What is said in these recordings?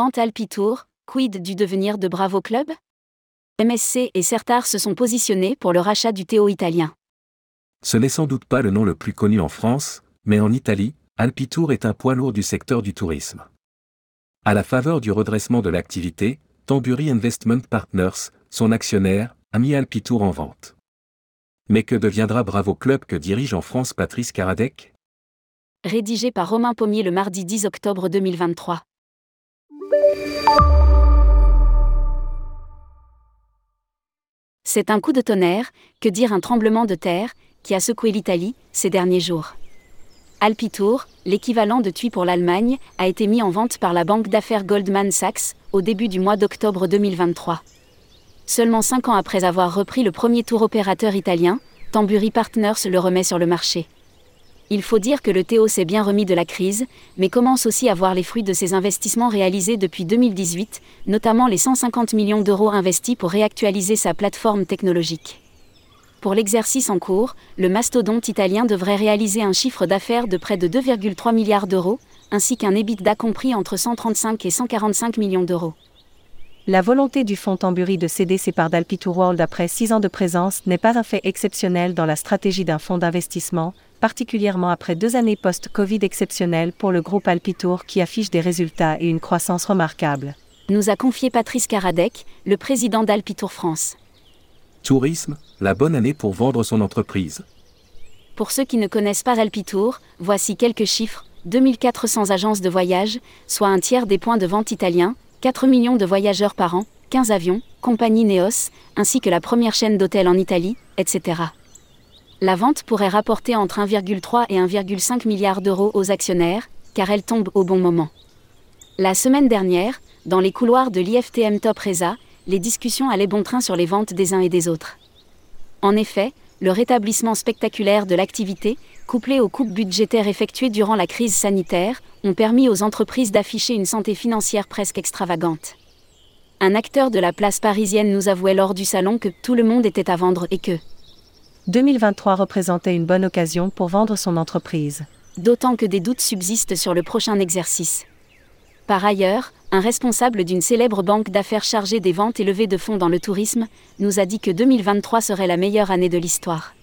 vente Alpitour, quid du devenir de Bravo Club? MSC et Certar se sont positionnés pour le rachat du Théo italien. Ce n'est sans doute pas le nom le plus connu en France, mais en Italie, Alpitour est un poids lourd du secteur du tourisme. À la faveur du redressement de l'activité, Tamburi Investment Partners, son actionnaire, a mis Alpitour en vente. Mais que deviendra Bravo Club que dirige en France Patrice Karadec? Rédigé par Romain Pommier le mardi 10 octobre 2023. C'est un coup de tonnerre, que dire un tremblement de terre, qui a secoué l'Italie ces derniers jours. Alpitour, l'équivalent de TUI pour l'Allemagne, a été mis en vente par la banque d'affaires Goldman Sachs au début du mois d'octobre 2023. Seulement cinq ans après avoir repris le premier tour opérateur italien, Tamburi Partners le remet sur le marché. Il faut dire que le Théo s'est bien remis de la crise, mais commence aussi à voir les fruits de ses investissements réalisés depuis 2018, notamment les 150 millions d'euros investis pour réactualiser sa plateforme technologique. Pour l'exercice en cours, le mastodonte italien devrait réaliser un chiffre d'affaires de près de 2,3 milliards d'euros, ainsi qu'un EBITDA compris entre 135 et 145 millions d'euros. La volonté du fonds Tamburi de céder ses parts d'Alpitour World après six ans de présence n'est pas un fait exceptionnel dans la stratégie d'un fonds d'investissement, particulièrement après deux années post-Covid exceptionnelles pour le groupe Alpitour qui affiche des résultats et une croissance remarquable. Nous a confié Patrice Karadec, le président d'Alpitour France. Tourisme, la bonne année pour vendre son entreprise. Pour ceux qui ne connaissent pas Alpitour, voici quelques chiffres 2400 agences de voyage, soit un tiers des points de vente italiens, 4 millions de voyageurs par an, 15 avions, compagnie Neos, ainsi que la première chaîne d'hôtels en Italie, etc. La vente pourrait rapporter entre 1,3 et 1,5 milliard d'euros aux actionnaires, car elle tombe au bon moment. La semaine dernière, dans les couloirs de l'IFTM Top Reza, les discussions allaient bon train sur les ventes des uns et des autres. En effet, le rétablissement spectaculaire de l'activité, couplé aux coupes budgétaires effectuées durant la crise sanitaire, ont permis aux entreprises d'afficher une santé financière presque extravagante. Un acteur de la place parisienne nous avouait lors du salon que tout le monde était à vendre et que 2023 représentait une bonne occasion pour vendre son entreprise. D'autant que des doutes subsistent sur le prochain exercice. Par ailleurs, un responsable d'une célèbre banque d'affaires chargée des ventes et levées de fonds dans le tourisme, nous a dit que 2023 serait la meilleure année de l'histoire.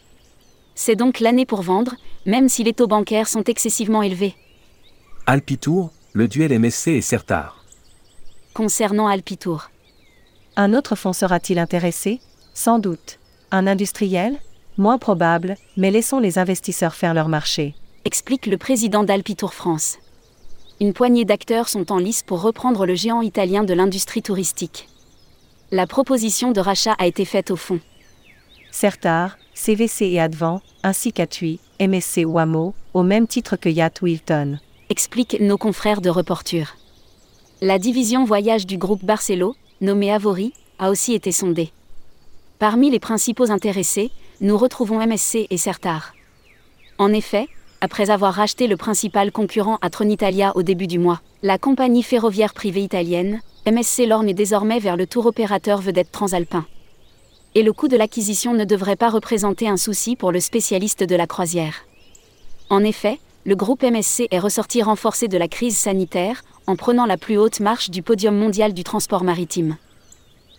C'est donc l'année pour vendre, même si les taux bancaires sont excessivement élevés. Alpitour, le duel MSC et Certar. Concernant Alpitour. Un autre fonds sera-t-il intéressé? Sans doute. Un industriel? Moins probable, mais laissons les investisseurs faire leur marché. Explique le président d'Alpitour France une poignée d'acteurs sont en lice pour reprendre le géant italien de l'industrie touristique. La proposition de rachat a été faite au fond. Certar, CVC et Advent, ainsi qu'Atui, MSC Wamo, au même titre que Yacht Wilton. Expliquent nos confrères de Reporture. La division voyage du groupe Barcelo, nommée Avori, a aussi été sondée. Parmi les principaux intéressés, nous retrouvons MSC et Certar. En effet, après avoir racheté le principal concurrent à Tronitalia au début du mois. La compagnie ferroviaire privée italienne, MSC lorne est désormais vers le tour opérateur vedette transalpin. Et le coût de l'acquisition ne devrait pas représenter un souci pour le spécialiste de la croisière. En effet, le groupe MSC est ressorti renforcé de la crise sanitaire en prenant la plus haute marche du podium mondial du transport maritime.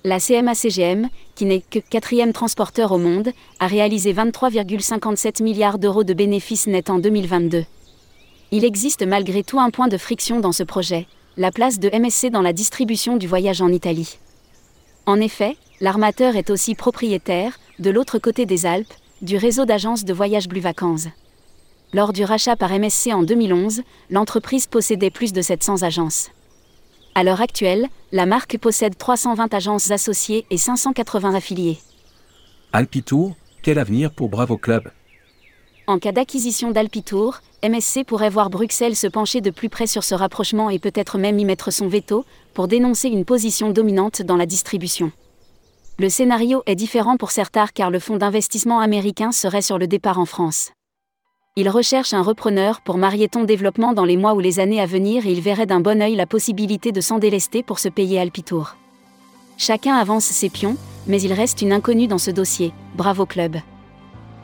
La CMA-CGM, qui n'est que quatrième transporteur au monde, a réalisé 23,57 milliards d'euros de bénéfices nets en 2022. Il existe malgré tout un point de friction dans ce projet, la place de MSC dans la distribution du voyage en Italie. En effet, l'armateur est aussi propriétaire, de l'autre côté des Alpes, du réseau d'agences de voyage Blue Vacances. Lors du rachat par MSC en 2011, l'entreprise possédait plus de 700 agences. À l'heure actuelle, la marque possède 320 agences associées et 580 affiliés. Alpitour, quel avenir pour Bravo Club? En cas d'acquisition d'Alpitour, MSC pourrait voir Bruxelles se pencher de plus près sur ce rapprochement et peut-être même y mettre son veto, pour dénoncer une position dominante dans la distribution. Le scénario est différent pour Certar car le fonds d'investissement américain serait sur le départ en France. Il recherche un repreneur pour Marieton Développement dans les mois ou les années à venir et il verrait d'un bon œil la possibilité de s'en délester pour se payer Alpitour. Chacun avance ses pions, mais il reste une inconnue dans ce dossier. Bravo club.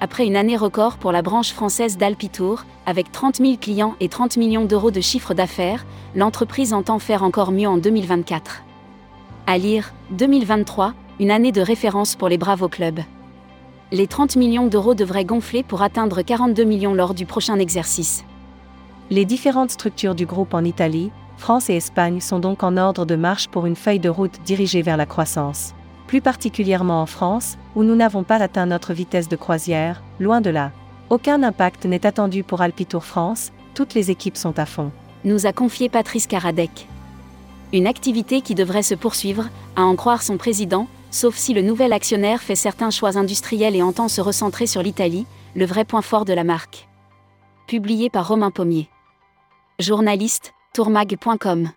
Après une année record pour la branche française d'Alpitour, avec 30 000 clients et 30 millions d'euros de chiffre d'affaires, l'entreprise entend faire encore mieux en 2024. À lire, 2023, une année de référence pour les Bravo Club. Les 30 millions d'euros devraient gonfler pour atteindre 42 millions lors du prochain exercice. Les différentes structures du groupe en Italie, France et Espagne sont donc en ordre de marche pour une feuille de route dirigée vers la croissance. Plus particulièrement en France, où nous n'avons pas atteint notre vitesse de croisière, loin de là. Aucun impact n'est attendu pour Alpitour France, toutes les équipes sont à fond. Nous a confié Patrice Karadec. Une activité qui devrait se poursuivre, à en croire son président, sauf si le nouvel actionnaire fait certains choix industriels et entend se recentrer sur l'Italie, le vrai point fort de la marque. Publié par Romain Pommier. Journaliste, tourmag.com